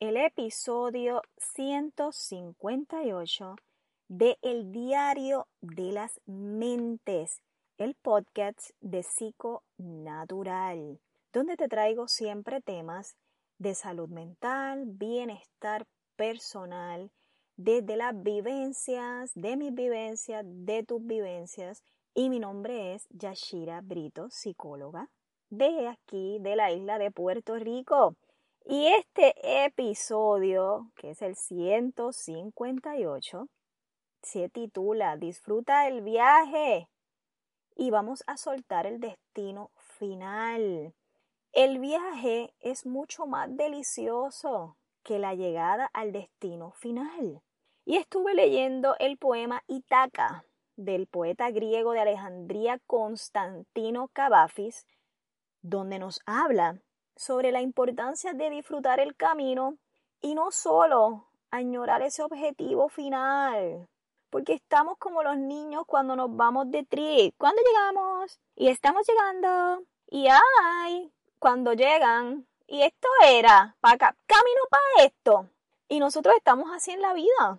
el episodio 158 de El Diario de las Mentes, el podcast de Psico Natural, donde te traigo siempre temas de salud mental, bienestar personal, desde las vivencias, de mis vivencias, de tus vivencias. Y mi nombre es Yashira Brito, psicóloga, de aquí, de la isla de Puerto Rico. Y este episodio, que es el 158, se titula Disfruta el viaje y vamos a soltar el destino final. El viaje es mucho más delicioso que la llegada al destino final. Y estuve leyendo el poema Itaca del poeta griego de Alejandría Constantino Cavafis, donde nos habla sobre la importancia de disfrutar el camino y no solo añorar ese objetivo final. Porque estamos como los niños cuando nos vamos de trip. ¿Cuándo llegamos? Y estamos llegando. Y ay, cuando llegan. Y esto era para camino para esto. Y nosotros estamos así en la vida.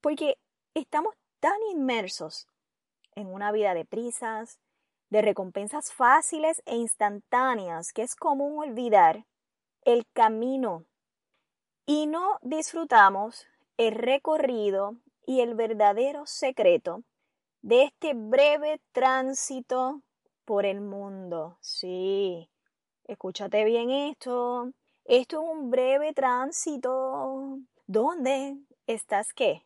Porque estamos tan inmersos en una vida de prisas, de recompensas fáciles e instantáneas que es común olvidar el camino y no disfrutamos el recorrido y el verdadero secreto de este breve tránsito por el mundo. Sí, escúchate bien esto. Esto es un breve tránsito. ¿Dónde estás qué?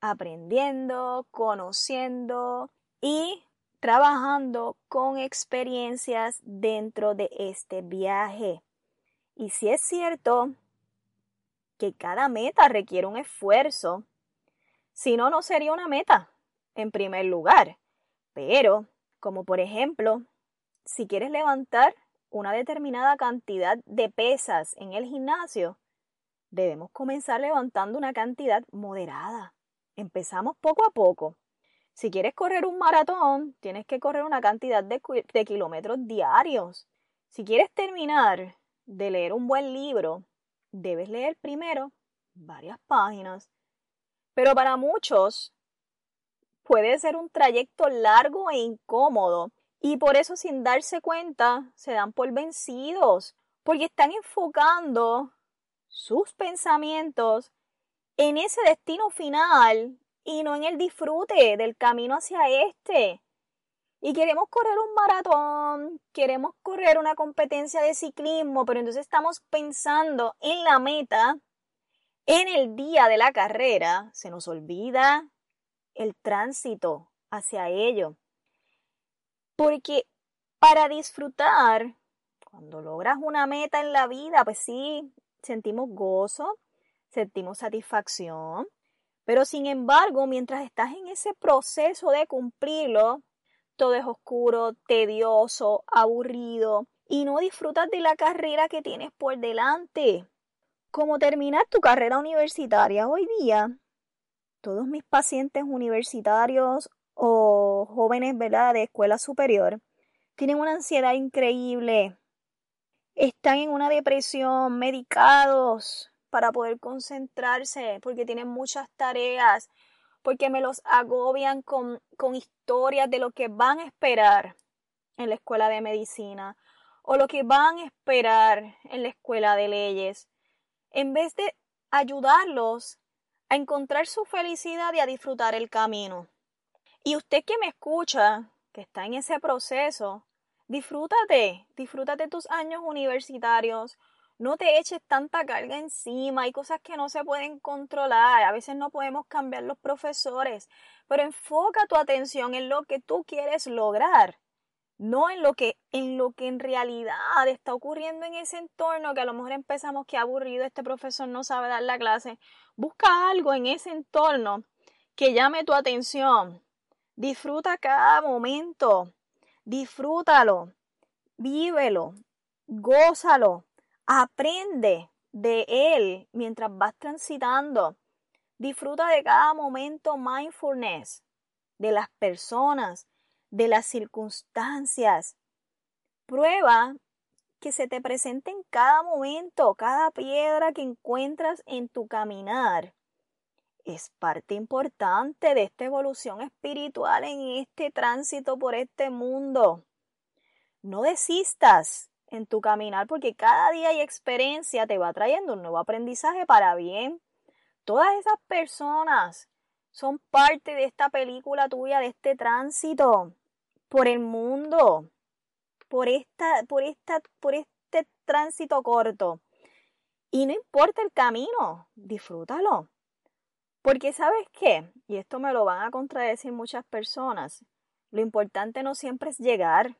Aprendiendo, conociendo y trabajando con experiencias dentro de este viaje. Y si es cierto que cada meta requiere un esfuerzo, si no, no sería una meta, en primer lugar. Pero, como por ejemplo, si quieres levantar una determinada cantidad de pesas en el gimnasio, debemos comenzar levantando una cantidad moderada. Empezamos poco a poco si quieres correr un maratón, tienes que correr una cantidad de, kilómetros diarios. Si quieres terminar de leer un buen libro, debes leer primero varias páginas. Pero para muchos puede ser un trayecto largo e incómodo y por eso sin darse cuenta se dan por vencidos porque están enfocando sus pensamientos en ese destino final y no en el disfrute del camino hacia este. Y queremos correr un maratón, queremos correr una competencia de ciclismo, pero entonces estamos pensando en la meta, en el día de la carrera, se nos olvida el tránsito hacia ello. Porque para disfrutar, cuando logras una meta en la vida, pues sí, sentimos gozo, sentimos satisfacción, pero sin embargo, mientras estás en ese proceso de cumplirlo, todo es oscuro, tedioso, aburrido y no disfrutas de la carrera que tienes por delante. Como terminar tu carrera universitaria hoy día, todos mis pacientes universitarios o jóvenes ¿verdad? de escuela superior tienen una ansiedad increíble, están en una depresión, medicados, para poder concentrarse, porque tienen muchas tareas, porque me los agobian con, con historias de lo que van a esperar en la escuela de medicina o lo que van a esperar en la escuela de leyes, en vez de ayudarlos a encontrar su felicidad y a disfrutar el camino. Y usted que me escucha, que está en ese proceso, Disfrútate, disfrútate tus años universitarios. No te eches tanta carga encima, hay cosas que no se pueden controlar, a veces no podemos cambiar los profesores, pero enfoca tu atención en lo que tú quieres lograr, no en lo que en lo que en realidad está ocurriendo en ese entorno que a lo mejor empezamos que aburrido este profesor no sabe dar la clase. Busca algo en ese entorno que llame tu atención. Disfruta cada momento. Disfrútalo. Vívelo. Gózalo. Aprende de él mientras vas transitando. Disfruta de cada momento mindfulness, de las personas, de las circunstancias. Prueba que se te presente en cada momento, cada piedra que encuentras en tu caminar. Es parte importante de esta evolución espiritual en este tránsito por este mundo. No desistas, en tu caminar porque cada día y experiencia te va trayendo un nuevo aprendizaje para bien. Todas esas personas son parte de esta película tuya, de este tránsito por el mundo, por esta, por esta, por este tránsito corto. Y no importa el camino, disfrútalo. Porque sabes qué, y esto me lo van a contradecir muchas personas, lo importante no siempre es llegar,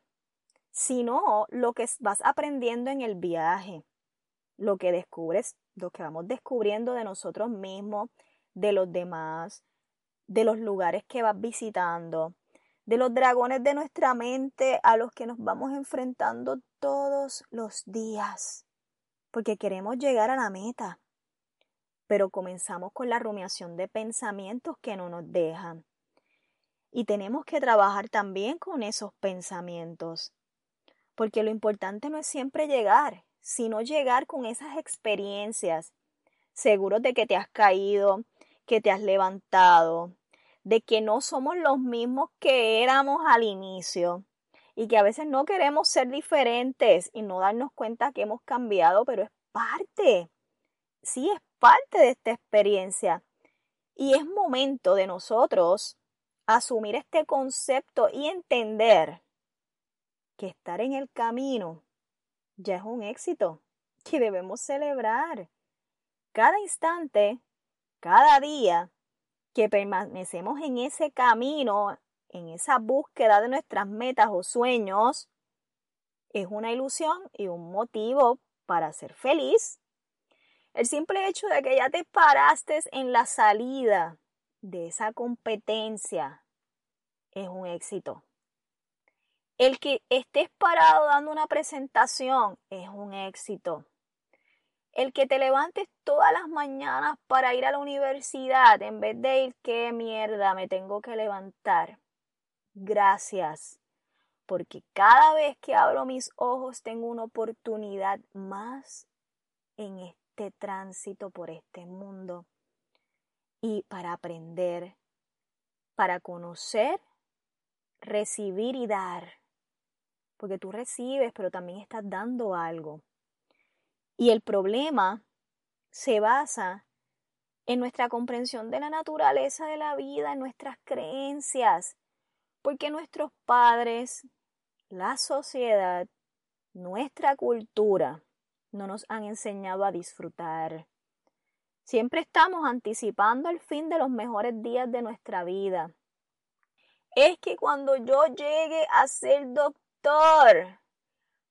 sino lo que vas aprendiendo en el viaje, lo que descubres, lo que vamos descubriendo de nosotros mismos, de los demás, de los lugares que vas visitando, de los dragones de nuestra mente a los que nos vamos enfrentando todos los días, porque queremos llegar a la meta, pero comenzamos con la rumiación de pensamientos que no nos dejan. Y tenemos que trabajar también con esos pensamientos porque lo importante no es siempre llegar, sino llegar con esas experiencias, seguros de que te has caído, que te has levantado, de que no somos los mismos que éramos al inicio y que a veces no queremos ser diferentes y no darnos cuenta que hemos cambiado, pero es parte, sí es parte de esta experiencia. Y es momento de nosotros asumir este concepto y entender que estar en el camino ya es un éxito que debemos celebrar. Cada instante, cada día que permanecemos en ese camino, en esa búsqueda de nuestras metas o sueños, es una ilusión y un motivo para ser feliz. El simple hecho de que ya te paraste en la salida de esa competencia es un éxito. El que estés parado dando una presentación es un éxito. El que te levantes todas las mañanas para ir a la universidad en vez de ir, qué mierda, me tengo que levantar. Gracias, porque cada vez que abro mis ojos tengo una oportunidad más en este tránsito por este mundo y para aprender, para conocer, recibir y dar porque tú recibes, pero también estás dando algo. Y el problema se basa en nuestra comprensión de la naturaleza de la vida, en nuestras creencias, porque nuestros padres, la sociedad, nuestra cultura no nos han enseñado a disfrutar. Siempre estamos anticipando el fin de los mejores días de nuestra vida. Es que cuando yo llegue a ser doctor, doctor.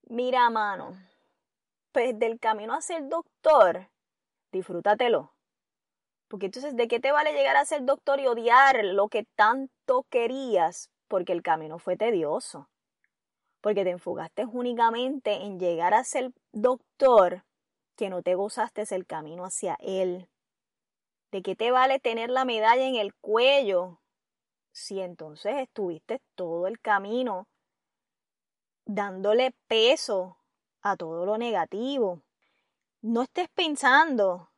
Mira, mano, pues del camino a ser doctor, disfrútatelo. Porque entonces, ¿de qué te vale llegar a ser doctor y odiar lo que tanto querías? Porque el camino fue tedioso. Porque te enfocaste únicamente en llegar a ser doctor, que no te gozaste el camino hacia él. ¿De qué te vale tener la medalla en el cuello si entonces estuviste todo el camino dándole peso a todo lo negativo. No estés pensando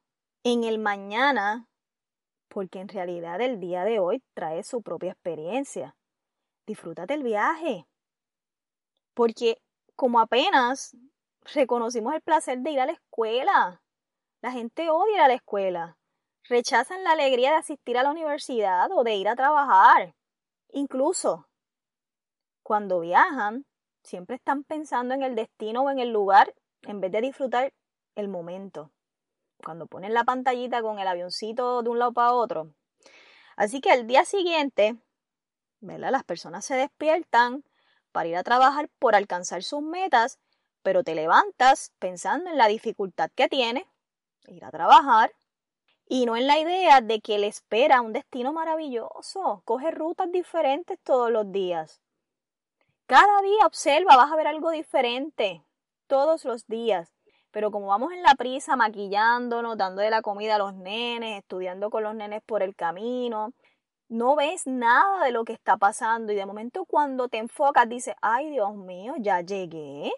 en el mañana, porque en realidad el día de hoy trae su propia experiencia. Disfrútate el viaje. Porque como apenas reconocimos el placer de ir a la escuela, la gente odia ir a la escuela, rechazan la alegría de asistir a la universidad o de ir a trabajar. Incluso cuando viajan, Siempre están pensando en el destino o en el lugar en vez de disfrutar el momento. Cuando ponen la pantallita con el avioncito de un lado para otro. Así que al día siguiente, ¿verdad? Las personas se despiertan para ir a trabajar por alcanzar sus metas, pero te levantas pensando en la dificultad que tiene ir a trabajar y no en la idea de que le espera un destino maravilloso. Coge rutas diferentes todos los días. Cada día observa, vas a ver algo diferente todos los días. Pero como vamos en la prisa, maquillándonos, dando de la comida a los nenes, estudiando con los nenes por el camino, no ves nada de lo que está pasando y de momento cuando te enfocas dices, ay Dios mío, ya llegué,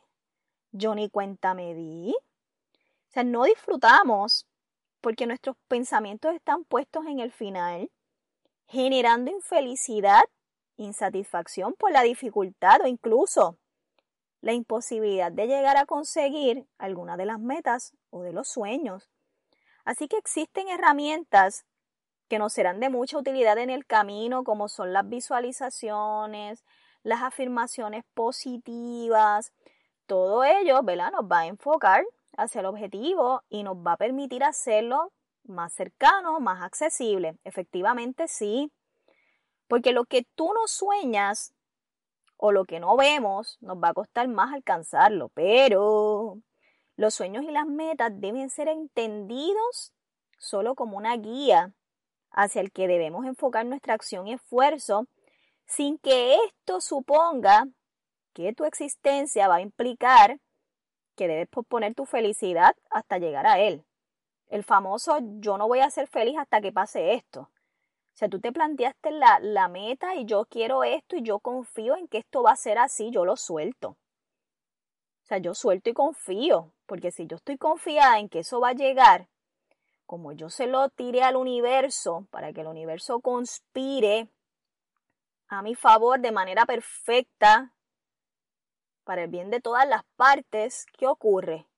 yo ni cuenta me di. O sea, no disfrutamos porque nuestros pensamientos están puestos en el final, generando infelicidad, insatisfacción por la dificultad o incluso la imposibilidad de llegar a conseguir alguna de las metas o de los sueños. Así que existen herramientas que nos serán de mucha utilidad en el camino, como son las visualizaciones, las afirmaciones positivas. Todo ello, ¿verdad? Nos va a enfocar hacia el objetivo y nos va a permitir hacerlo más cercano, más accesible. Efectivamente, sí. Porque lo que tú no sueñas o lo que no vemos nos va a costar más alcanzarlo, pero los sueños y las metas deben ser entendidos solo como una guía hacia el que debemos enfocar nuestra acción y esfuerzo sin que esto suponga que tu existencia va a implicar que debes posponer tu felicidad hasta llegar a él. El famoso yo no voy a ser feliz hasta que pase esto. Sea, tú te planteaste la, la meta y yo quiero esto y yo confío en que esto va a ser así, yo lo suelto. O sea, yo suelto y confío, porque si yo estoy confiada en que eso va a llegar, como yo se lo tiré al universo para que el universo conspire a mi favor de manera perfecta, para el bien de todas las partes, ¿qué ocurre?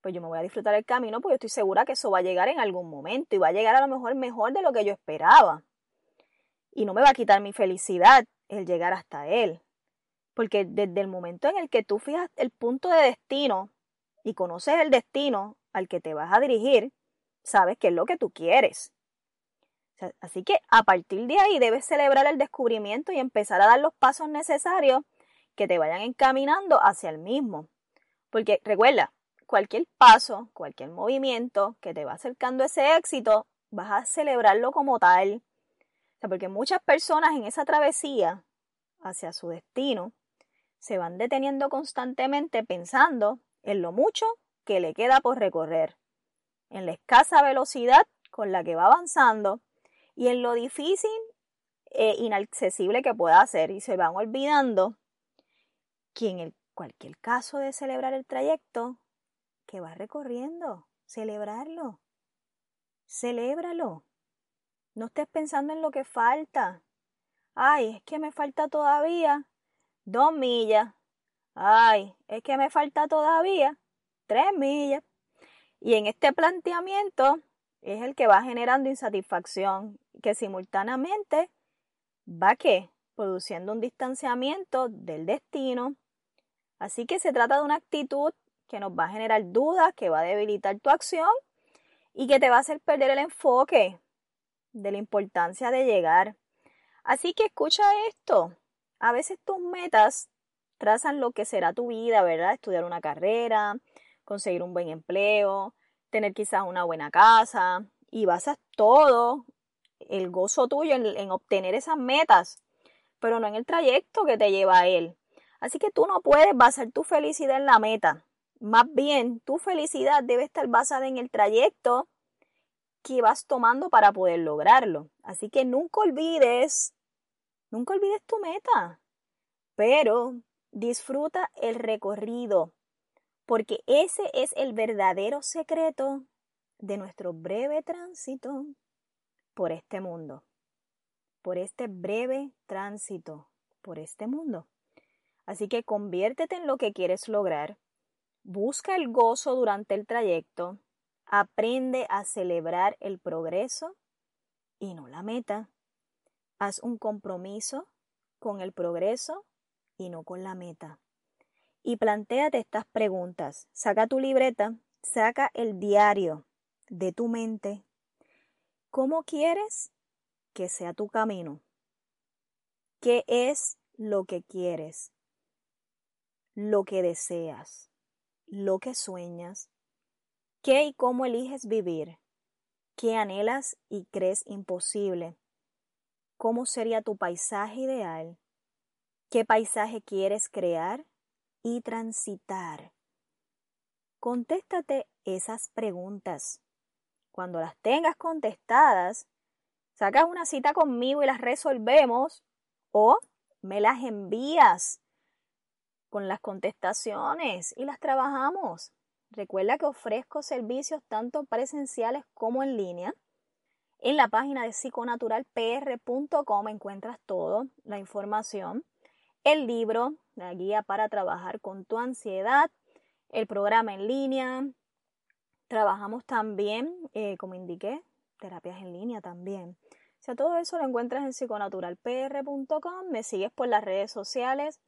Pues yo me voy a disfrutar el camino porque estoy segura que eso va a llegar en algún momento y va a llegar a lo mejor mejor de lo que yo esperaba. Y no me va a quitar mi felicidad el llegar hasta él. Porque desde el momento en el que tú fijas el punto de destino y conoces el destino al que te vas a dirigir, sabes qué es lo que tú quieres. así que a partir de ahí debes celebrar el descubrimiento y empezar a dar los pasos necesarios que te vayan encaminando hacia el mismo. Porque recuerda, cualquier paso, cualquier movimiento que te va acercando a ese éxito, vas a celebrarlo como tal. porque muchas personas en esa travesía hacia su destino se van deteniendo constantemente pensando en lo mucho que le queda por recorrer, en la escasa velocidad con la que va avanzando y en lo difícil e inaccesible que pueda ser y se van olvidando que en cualquier caso de celebrar el trayecto que va recorriendo, celebrarlo. Celébralo. No estés pensando en lo que falta. Ay, es que me falta todavía dos millas. Ay, es que me falta todavía tres millas. Y en este planteamiento es el que va generando insatisfacción, que simultáneamente va que produciendo un distanciamiento del destino. Así que se trata de una actitud que nos va a generar dudas, que va a debilitar tu acción y que te va a hacer perder el enfoque de la importancia de llegar. Así que escucha esto. A veces tus metas trazan lo que será tu vida, ¿verdad? Estudiar una carrera, conseguir un buen empleo, tener quizás una buena casa y basas todo el gozo tuyo en, en obtener esas metas pero no en el trayecto que te lleva a él. Así que tú no puedes basar tu felicidad en la meta. Más bien, tu felicidad debe estar basada en el trayecto que vas tomando para poder lograrlo. Así que nunca olvides, nunca olvides tu meta, pero disfruta el recorrido, porque ese es el verdadero secreto de nuestro breve tránsito por este mundo por este breve tránsito por este mundo. Así que conviértete en lo que quieres lograr, busca el gozo durante el trayecto, aprende a celebrar el progreso y no la meta. Haz un compromiso con el progreso y no con la meta. y plantéate estas preguntas. Saca tu libreta, saca el diario de tu mente. ¿Cómo quieres que sea tu camino? ¿Qué es lo que quieres? Lo que deseas, lo que sueñas. ¿Qué y cómo eliges vivir? ¿Qué anhelas y crees imposible? ¿Cómo sería tu paisaje ideal? ¿Qué paisaje quieres crear y transitar? Contéstate esas preguntas. Cuando las tengas contestadas, sacas una cita conmigo y las resolvemos o me las envías con las contestaciones y las trabajamos. Recuerda que ofrezco servicios tanto presenciales como en línea. En la página de psiconaturalpr.com encuentras todo, la información, el libro, la guía para trabajar con tu ansiedad, el programa en línea. Trabajamos también, eh, como indiqué, terapias en línea también. O sea, todo eso lo encuentras en psiconaturalpr.com. Me sigues por las redes sociales,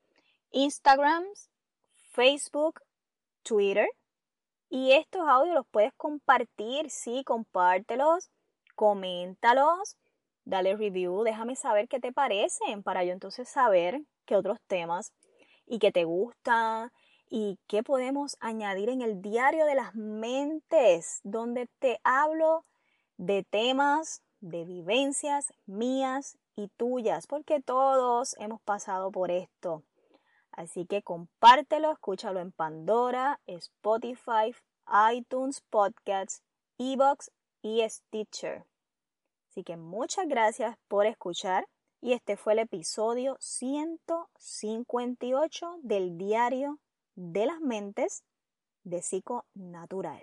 Instagram, Facebook, Twitter. Y estos audios los puedes compartir, sí, compártelos, coméntalos, dale review, déjame saber qué te parecen para yo entonces saber qué otros temas y qué te gustan y qué podemos añadir en el diario de las mentes, donde te hablo de temas, de vivencias mías y tuyas, porque todos hemos pasado por esto. Así que compártelo, escúchalo en Pandora, Spotify, iTunes, Podcasts, Evox y Stitcher. Así que muchas gracias por escuchar y este fue el episodio 158 del Diario de las Mentes de Psico Natural.